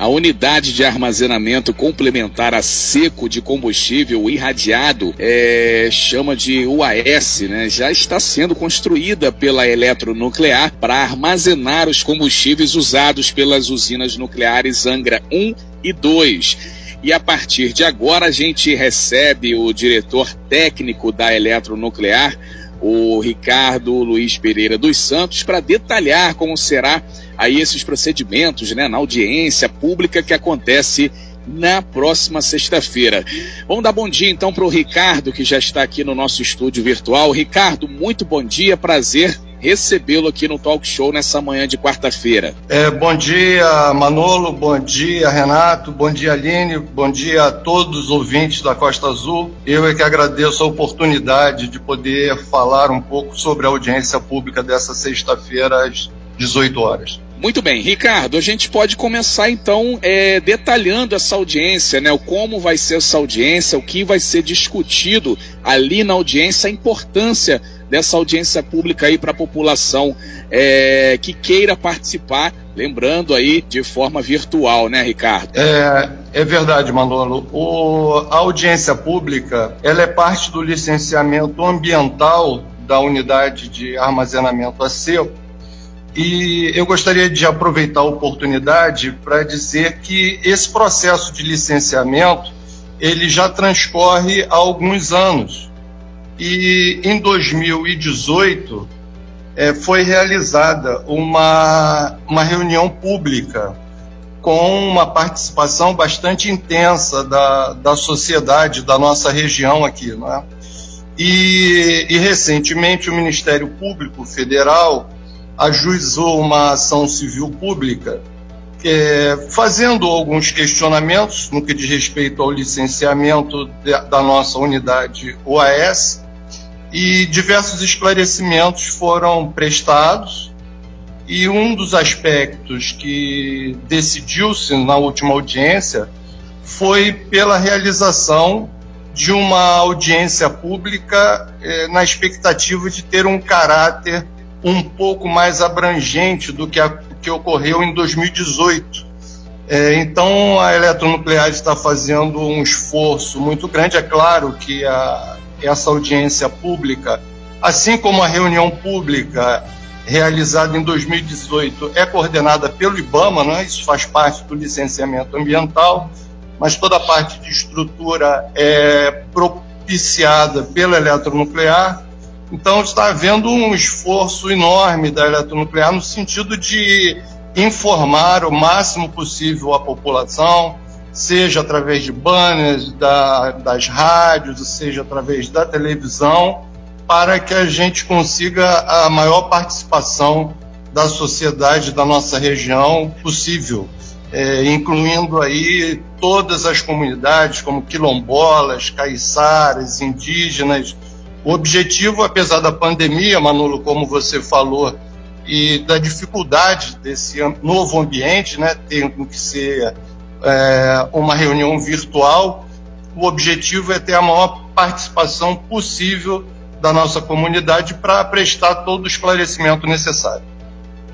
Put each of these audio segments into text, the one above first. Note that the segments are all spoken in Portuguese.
A unidade de armazenamento complementar a seco de combustível irradiado é, chama de UAS, né? Já está sendo construída pela Eletronuclear para armazenar os combustíveis usados pelas usinas nucleares Angra 1 e 2. E a partir de agora a gente recebe o diretor técnico da Eletronuclear, o Ricardo Luiz Pereira dos Santos para detalhar como será aí esses procedimentos, né, na audiência pública que acontece na próxima sexta-feira. Vamos dar bom dia então para o Ricardo, que já está aqui no nosso estúdio virtual. Ricardo, muito bom dia, prazer recebê-lo aqui no Talk Show nessa manhã de quarta-feira. É, bom dia, Manolo, bom dia, Renato, bom dia, Aline, bom dia a todos os ouvintes da Costa Azul. Eu é que agradeço a oportunidade de poder falar um pouco sobre a audiência pública dessa sexta-feira às 18 horas. Muito bem, Ricardo, a gente pode começar então é, detalhando essa audiência, né? O como vai ser essa audiência, o que vai ser discutido ali na audiência, a importância dessa audiência pública aí para a população é, que queira participar, lembrando aí de forma virtual, né, Ricardo? É, é verdade, Manolo. O, a audiência pública, ela é parte do licenciamento ambiental da unidade de armazenamento a seco e eu gostaria de aproveitar a oportunidade para dizer que esse processo de licenciamento ele já transcorre há alguns anos. E em 2018 é, foi realizada uma, uma reunião pública com uma participação bastante intensa da, da sociedade da nossa região aqui. Né? E, e recentemente o Ministério Público Federal ajuizou uma ação civil pública é, fazendo alguns questionamentos no que diz respeito ao licenciamento de, da nossa unidade OAS e diversos esclarecimentos foram prestados e um dos aspectos que decidiu-se na última audiência foi pela realização de uma audiência pública eh, na expectativa de ter um caráter um pouco mais abrangente do que, a, que ocorreu em 2018. É, então, a eletronuclear está fazendo um esforço muito grande. É claro que a, essa audiência pública, assim como a reunião pública realizada em 2018, é coordenada pelo IBAMA, né? isso faz parte do licenciamento ambiental, mas toda a parte de estrutura é propiciada pela eletronuclear então está havendo um esforço enorme da eletronuclear no sentido de informar o máximo possível a população, seja através de banners, da, das rádios, seja através da televisão, para que a gente consiga a maior participação da sociedade da nossa região possível, é, incluindo aí todas as comunidades, como quilombolas, caiçaras, indígenas, o objetivo, apesar da pandemia, Manolo, como você falou, e da dificuldade desse novo ambiente, né, tendo que ser é, uma reunião virtual, o objetivo é ter a maior participação possível da nossa comunidade para prestar todo o esclarecimento necessário.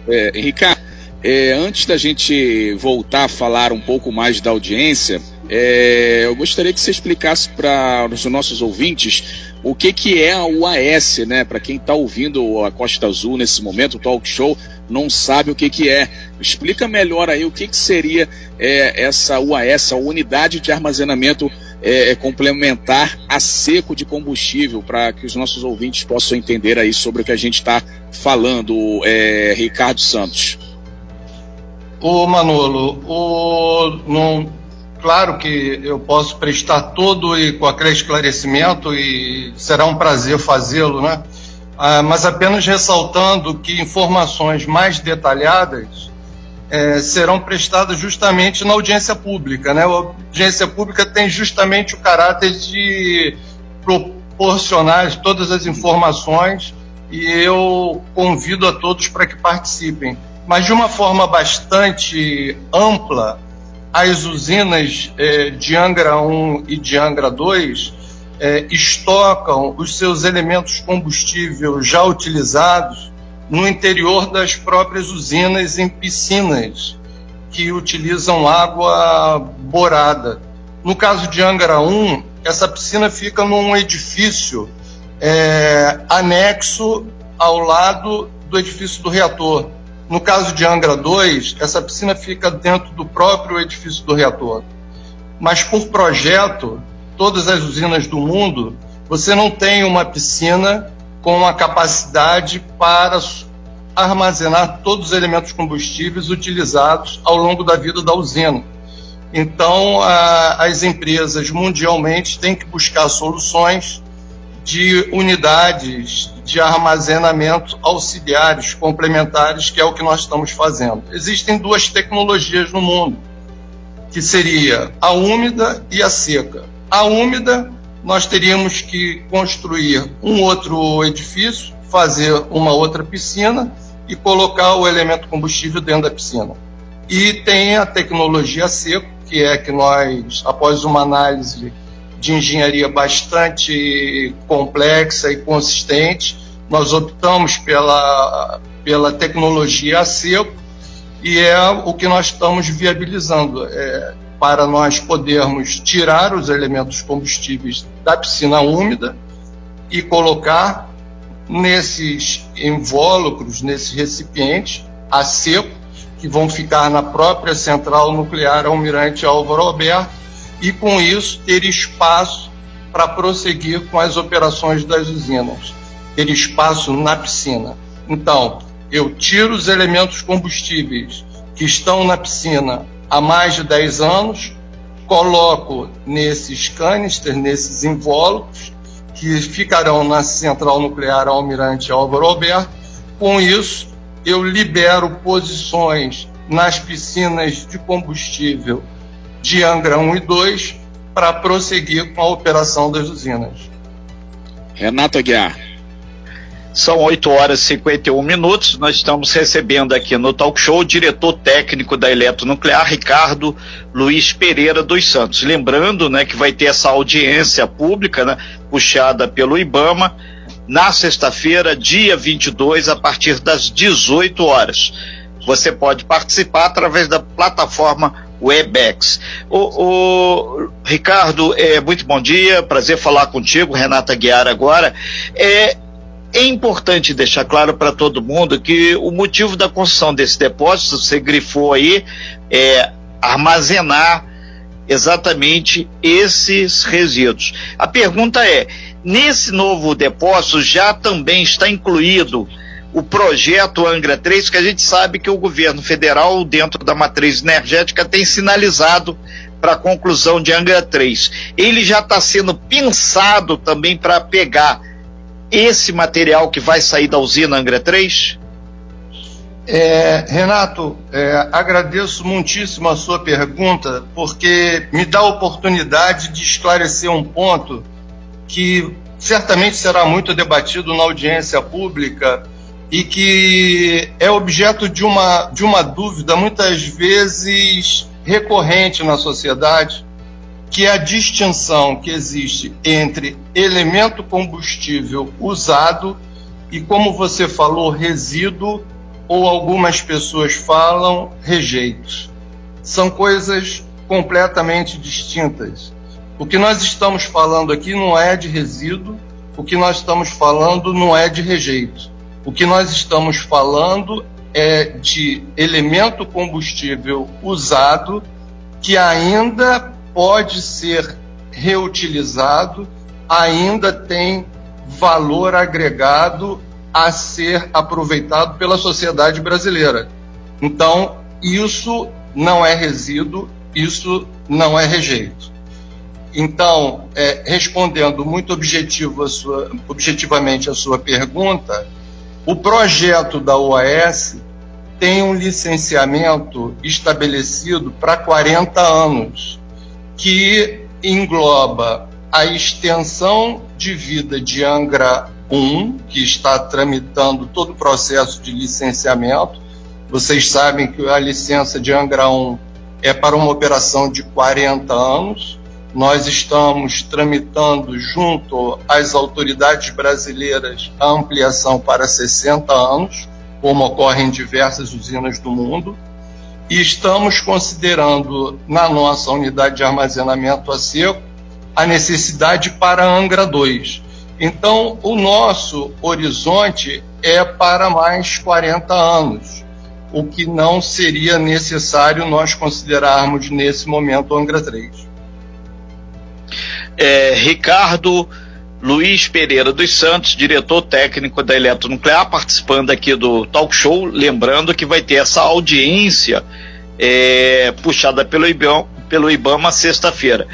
É, Ricardo, é, antes da gente voltar a falar um pouco mais da audiência, é, eu gostaria que você explicasse para os nossos ouvintes o que, que é a UAS, né? Para quem está ouvindo a Costa Azul nesse momento, o talk show, não sabe o que, que é. Explica melhor aí o que, que seria é, essa UAS, a unidade de armazenamento é, é, complementar a seco de combustível, para que os nossos ouvintes possam entender aí sobre o que a gente está falando, é, Ricardo Santos. Ô Manolo, o, não, claro que eu posso prestar todo e qualquer esclarecimento e será um prazer fazê-lo, né? Ah, mas apenas ressaltando que informações mais detalhadas é, serão prestadas justamente na audiência pública, né? A audiência pública tem justamente o caráter de proporcionar todas as informações e eu convido a todos para que participem, mas de uma forma bastante ampla as usinas é, de Angra 1 e de Angra 2 é, estocam os seus elementos combustível já utilizados no interior das próprias usinas em piscinas que utilizam água borada. No caso de Angra 1, essa piscina fica num edifício é, anexo ao lado do edifício do reator. No caso de Angra 2, essa piscina fica dentro do próprio edifício do reator. Mas por projeto, todas as usinas do mundo, você não tem uma piscina com a capacidade para armazenar todos os elementos combustíveis utilizados ao longo da vida da usina. Então, a, as empresas mundialmente têm que buscar soluções de unidades de armazenamento auxiliares, complementares, que é o que nós estamos fazendo. Existem duas tecnologias no mundo, que seria a úmida e a seca. A úmida, nós teríamos que construir um outro edifício, fazer uma outra piscina e colocar o elemento combustível dentro da piscina. E tem a tecnologia seco, que é que nós, após uma análise de engenharia bastante complexa e consistente, nós optamos pela, pela tecnologia a seco e é o que nós estamos viabilizando é, para nós podermos tirar os elementos combustíveis da piscina úmida e colocar nesses invólucros, nesses recipientes a seco, que vão ficar na própria central nuclear Almirante Álvaro Alberto, e com isso ter espaço para prosseguir com as operações das usinas, ter espaço na piscina. Então, eu tiro os elementos combustíveis que estão na piscina há mais de 10 anos, coloco nesses canisters, nesses invólucros, que ficarão na central nuclear Almirante Álvaro Alberto. Com isso, eu libero posições nas piscinas de combustível de Angra 1 e 2 para prosseguir com a operação das usinas. Renato Aguiar. São 8 horas e 51 minutos. Nós estamos recebendo aqui no Talk Show o diretor técnico da Eletronuclear, Ricardo Luiz Pereira dos Santos. Lembrando né, que vai ter essa audiência pública, né, puxada pelo IBAMA, na sexta-feira, dia 22, a partir das 18 horas. Você pode participar através da plataforma Webex. O, o, Ricardo, é, muito bom dia, prazer falar contigo, Renata Guiar agora. É, é importante deixar claro para todo mundo que o motivo da construção desse depósito, você grifou aí, é armazenar exatamente esses resíduos. A pergunta é: nesse novo depósito já também está incluído o projeto Angra 3, que a gente sabe que o governo federal, dentro da matriz energética, tem sinalizado para a conclusão de Angra 3. Ele já está sendo pensado também para pegar esse material que vai sair da usina Angra 3? É, Renato, é, agradeço muitíssimo a sua pergunta, porque me dá a oportunidade de esclarecer um ponto que certamente será muito debatido na audiência pública e que é objeto de uma, de uma dúvida muitas vezes recorrente na sociedade, que é a distinção que existe entre elemento combustível usado e, como você falou, resíduo, ou algumas pessoas falam rejeitos. São coisas completamente distintas. O que nós estamos falando aqui não é de resíduo, o que nós estamos falando não é de rejeito. O que nós estamos falando é de elemento combustível usado que ainda pode ser reutilizado, ainda tem valor agregado a ser aproveitado pela sociedade brasileira. Então, isso não é resíduo, isso não é rejeito. Então, é, respondendo muito sua, objetivamente a sua pergunta, o projeto da OAS tem um licenciamento estabelecido para 40 anos que engloba a extensão de vida de Angra 1, que está tramitando todo o processo de licenciamento. Vocês sabem que a licença de Angra 1 é para uma operação de 40 anos. Nós estamos tramitando junto às autoridades brasileiras a ampliação para 60 anos, como ocorre em diversas usinas do mundo. e estamos considerando na nossa unidade de armazenamento a seco a necessidade para Angra 2. Então, o nosso horizonte é para mais 40 anos, o que não seria necessário nós considerarmos nesse momento Angra 3. É, Ricardo Luiz Pereira dos Santos, diretor técnico da Eletronuclear, participando aqui do talk show. Lembrando que vai ter essa audiência é, puxada pelo IBAMA, pelo IBAMA sexta-feira.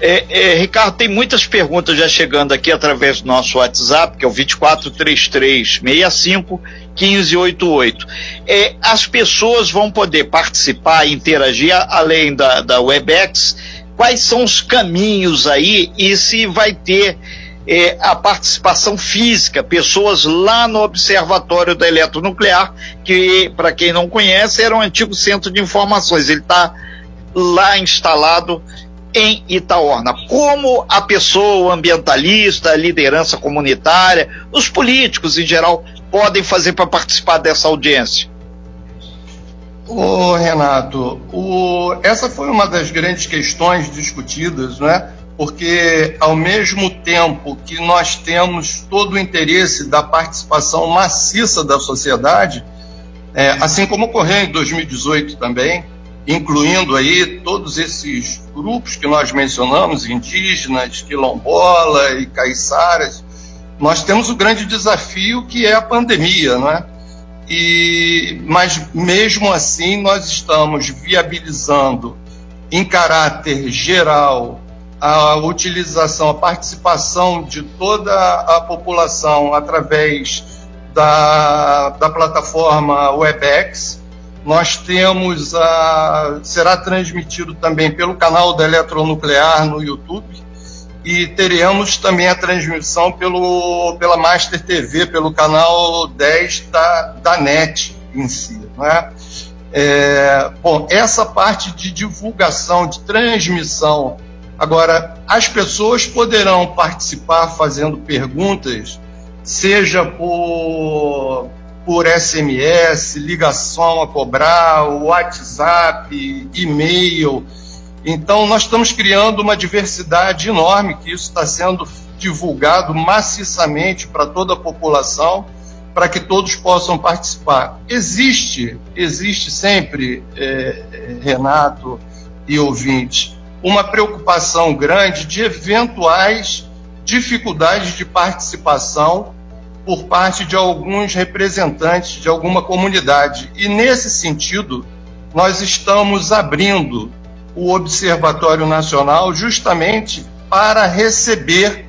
É, é, Ricardo, tem muitas perguntas já chegando aqui através do nosso WhatsApp, que é o 243365 1588. É, as pessoas vão poder participar interagir além da, da WebEx. Quais são os caminhos aí e se vai ter é, a participação física, pessoas lá no Observatório da Eletronuclear, que, para quem não conhece, era um antigo centro de informações. Ele está lá instalado em Itaorna. Como a pessoa ambientalista, a liderança comunitária, os políticos em geral podem fazer para participar dessa audiência? Ô, Renato, o, essa foi uma das grandes questões discutidas, né? porque ao mesmo tempo que nós temos todo o interesse da participação maciça da sociedade, é, assim como ocorreu em 2018 também, incluindo aí todos esses grupos que nós mencionamos, indígenas, quilombola e caiçaras, nós temos o grande desafio que é a pandemia, não é? E, mas mesmo assim nós estamos viabilizando em caráter geral a utilização, a participação de toda a população através da, da plataforma WebEx. Nós temos a. será transmitido também pelo canal da Eletronuclear no YouTube e teremos também a transmissão pelo, pela Master TV, pelo canal 10 da, da NET em si. Não é? É, bom, essa parte de divulgação, de transmissão Agora, as pessoas poderão participar fazendo perguntas, seja por, por SMS, ligação a cobrar, WhatsApp, e-mail. Então, nós estamos criando uma diversidade enorme, que isso está sendo divulgado maciçamente para toda a população, para que todos possam participar. Existe, existe sempre, é, Renato e ouvinte, uma preocupação grande de eventuais dificuldades de participação por parte de alguns representantes de alguma comunidade. E nesse sentido, nós estamos abrindo o Observatório Nacional justamente para receber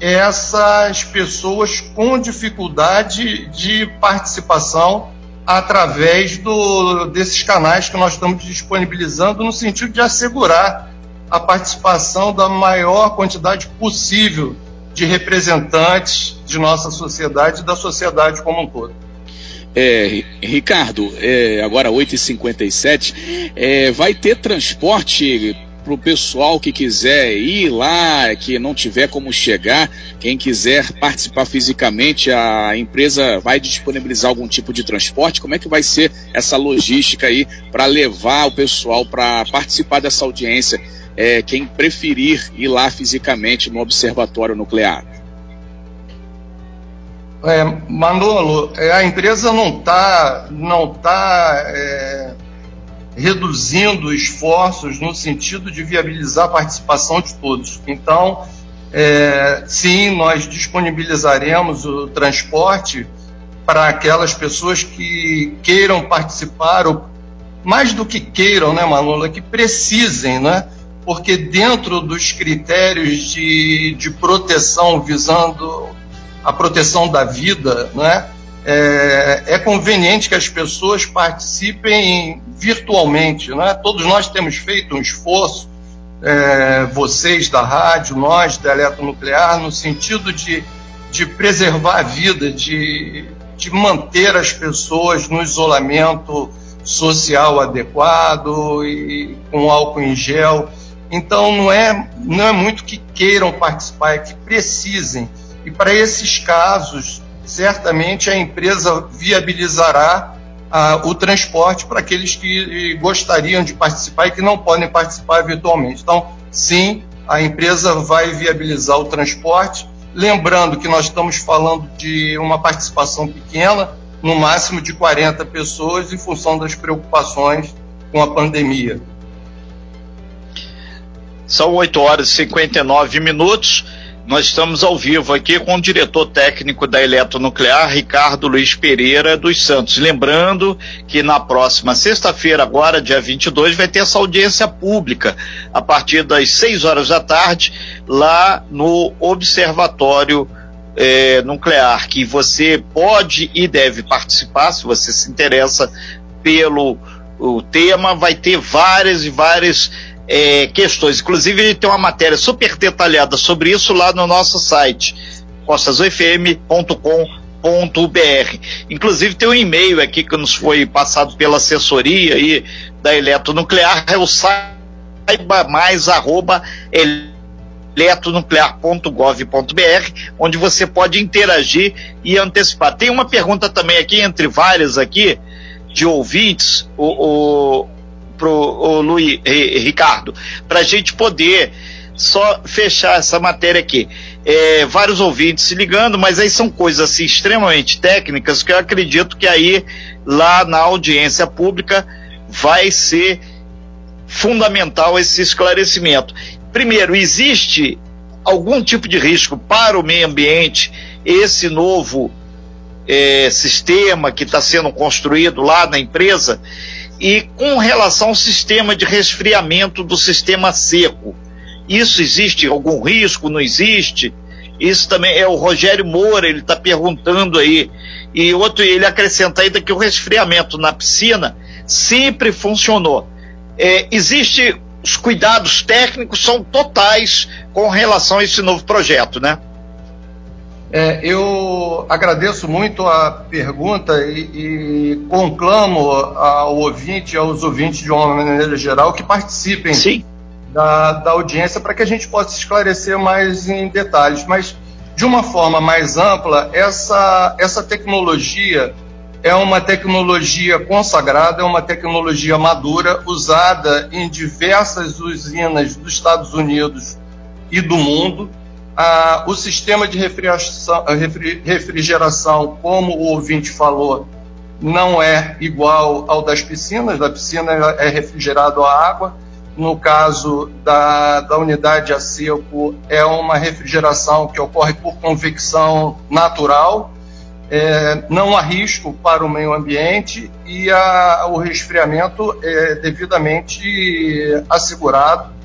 essas pessoas com dificuldade de participação através do, desses canais que nós estamos disponibilizando no sentido de assegurar a participação da maior quantidade possível de representantes de nossa sociedade e da sociedade como um todo. É, Ricardo, é, agora 8h57, é, vai ter transporte para o pessoal que quiser ir lá, que não tiver como chegar, quem quiser participar fisicamente, a empresa vai disponibilizar algum tipo de transporte? Como é que vai ser essa logística aí para levar o pessoal para participar dessa audiência é, quem preferir ir lá fisicamente no observatório nuclear? É, Manolo, é, a empresa não está não tá, é, reduzindo esforços no sentido de viabilizar a participação de todos. Então, é, sim, nós disponibilizaremos o transporte para aquelas pessoas que queiram participar, ou mais do que queiram, né, Manolo, que precisem, né? porque dentro dos critérios de, de proteção visando a proteção da vida, né, é, é, conveniente que as pessoas participem virtualmente. Né? Todos nós temos feito um esforço, é, vocês da rádio, nós da eletronuclear, no sentido de, de preservar a vida, de, de manter as pessoas no isolamento social adequado e com álcool em gel. Então não é, não é muito que queiram participar, é que precisem. E para esses casos, certamente a empresa viabilizará o transporte para aqueles que gostariam de participar e que não podem participar virtualmente. Então, sim, a empresa vai viabilizar o transporte. Lembrando que nós estamos falando de uma participação pequena, no máximo de 40 pessoas, em função das preocupações com a pandemia. São 8 horas e 59 minutos. Nós estamos ao vivo aqui com o diretor técnico da Eletronuclear, Ricardo Luiz Pereira dos Santos. Lembrando que na próxima sexta-feira, agora, dia 22, vai ter essa audiência pública, a partir das 6 horas da tarde, lá no Observatório é, Nuclear, que você pode e deve participar, se você se interessa pelo o tema, vai ter várias e várias é, questões. Inclusive, ele tem uma matéria super detalhada sobre isso lá no nosso site, costasufm.com.br. Inclusive, tem um e-mail aqui que nos foi passado pela assessoria aí da Eletronuclear, é o saiba mais arroba eletronuclear.gov.br, onde você pode interagir e antecipar. Tem uma pergunta também aqui, entre várias aqui, de ouvintes, o, o pro o Luiz, Ricardo, para a gente poder só fechar essa matéria aqui. É, vários ouvintes se ligando, mas aí são coisas assim, extremamente técnicas que eu acredito que aí lá na audiência pública vai ser fundamental esse esclarecimento. Primeiro, existe algum tipo de risco para o meio ambiente esse novo é, sistema que está sendo construído lá na empresa? E com relação ao sistema de resfriamento do sistema seco, isso existe algum risco? Não existe? Isso também é o Rogério Moura, ele está perguntando aí. E outro, ele acrescenta ainda que o resfriamento na piscina sempre funcionou. É, existe os cuidados técnicos são totais com relação a esse novo projeto, né? É, eu agradeço muito a pergunta e, e, conclamo ao ouvinte, aos ouvintes de uma maneira geral, que participem da, da, audiência para que a gente possa esclarecer mais em detalhes. Mas, de uma forma mais ampla, essa, essa tecnologia é uma tecnologia consagrada, é uma tecnologia madura, usada em diversas usinas dos Estados Unidos e do mundo ah, o sistema de refrigeração, como o ouvinte falou, não é igual ao das piscinas. Da piscina é refrigerado a água. No caso da, da unidade a seco, é uma refrigeração que ocorre por convecção natural. É, não há risco para o meio ambiente e a, o resfriamento é devidamente assegurado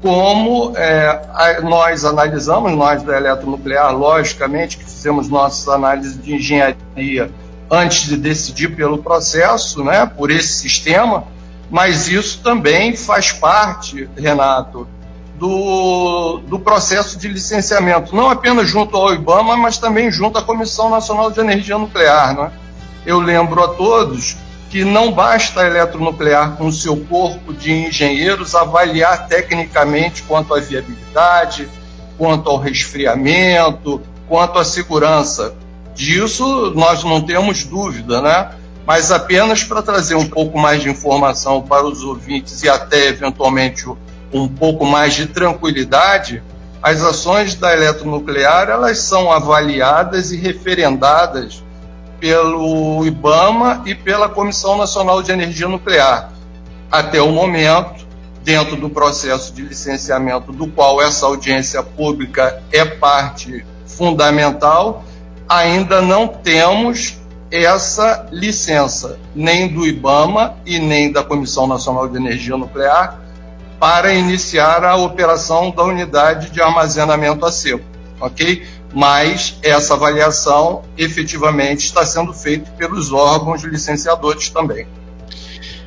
como é, nós analisamos, nós da eletronuclear, logicamente, que fizemos nossas análises de engenharia antes de decidir pelo processo, né, por esse sistema, mas isso também faz parte, Renato, do, do processo de licenciamento, não apenas junto ao IBAMA, mas também junto à Comissão Nacional de Energia Nuclear. Né? Eu lembro a todos que não basta a eletronuclear com seu corpo de engenheiros avaliar tecnicamente quanto à viabilidade, quanto ao resfriamento, quanto à segurança. Disso nós não temos dúvida, né? Mas apenas para trazer um pouco mais de informação para os ouvintes e até eventualmente um pouco mais de tranquilidade, as ações da eletronuclear elas são avaliadas e referendadas pelo IBAMA e pela Comissão Nacional de Energia Nuclear. Até o momento, dentro do processo de licenciamento, do qual essa audiência pública é parte fundamental, ainda não temos essa licença, nem do IBAMA e nem da Comissão Nacional de Energia Nuclear, para iniciar a operação da unidade de armazenamento a seco, ok? Mas essa avaliação efetivamente está sendo feita pelos órgãos licenciadores também.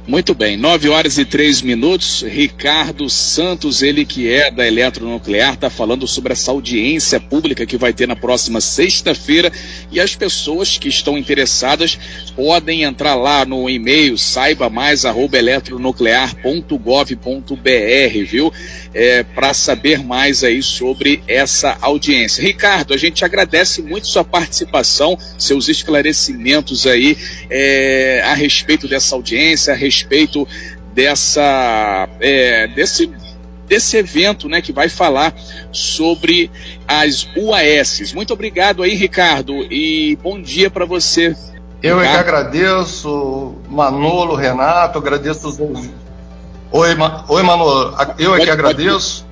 Muito bem, 9 horas e 3 minutos. Ricardo Santos, ele que é da Eletronuclear, está falando sobre essa audiência pública que vai ter na próxima sexta-feira, E as pessoas que estão interessadas podem entrar lá no e-mail saiba mais eletronuclear.gov.br, viu? É, Para saber mais aí sobre essa audiência. Ricardo, a gente agradece muito sua participação, seus esclarecimentos aí é, a respeito dessa audiência, a respeito dessa é, desse desse evento, né, que vai falar sobre as UAS. Muito obrigado aí, Ricardo, e bom dia para você. Eu é que agradeço, Manolo, Renato, agradeço os Oi, Ma... Oi Manolo, eu é que agradeço,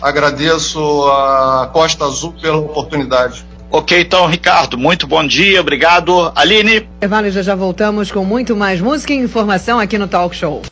agradeço a Costa Azul pela oportunidade. Ok, então, Ricardo, muito bom dia, obrigado. Aline. Evandro, já já voltamos com muito mais música e informação aqui no Talk Show.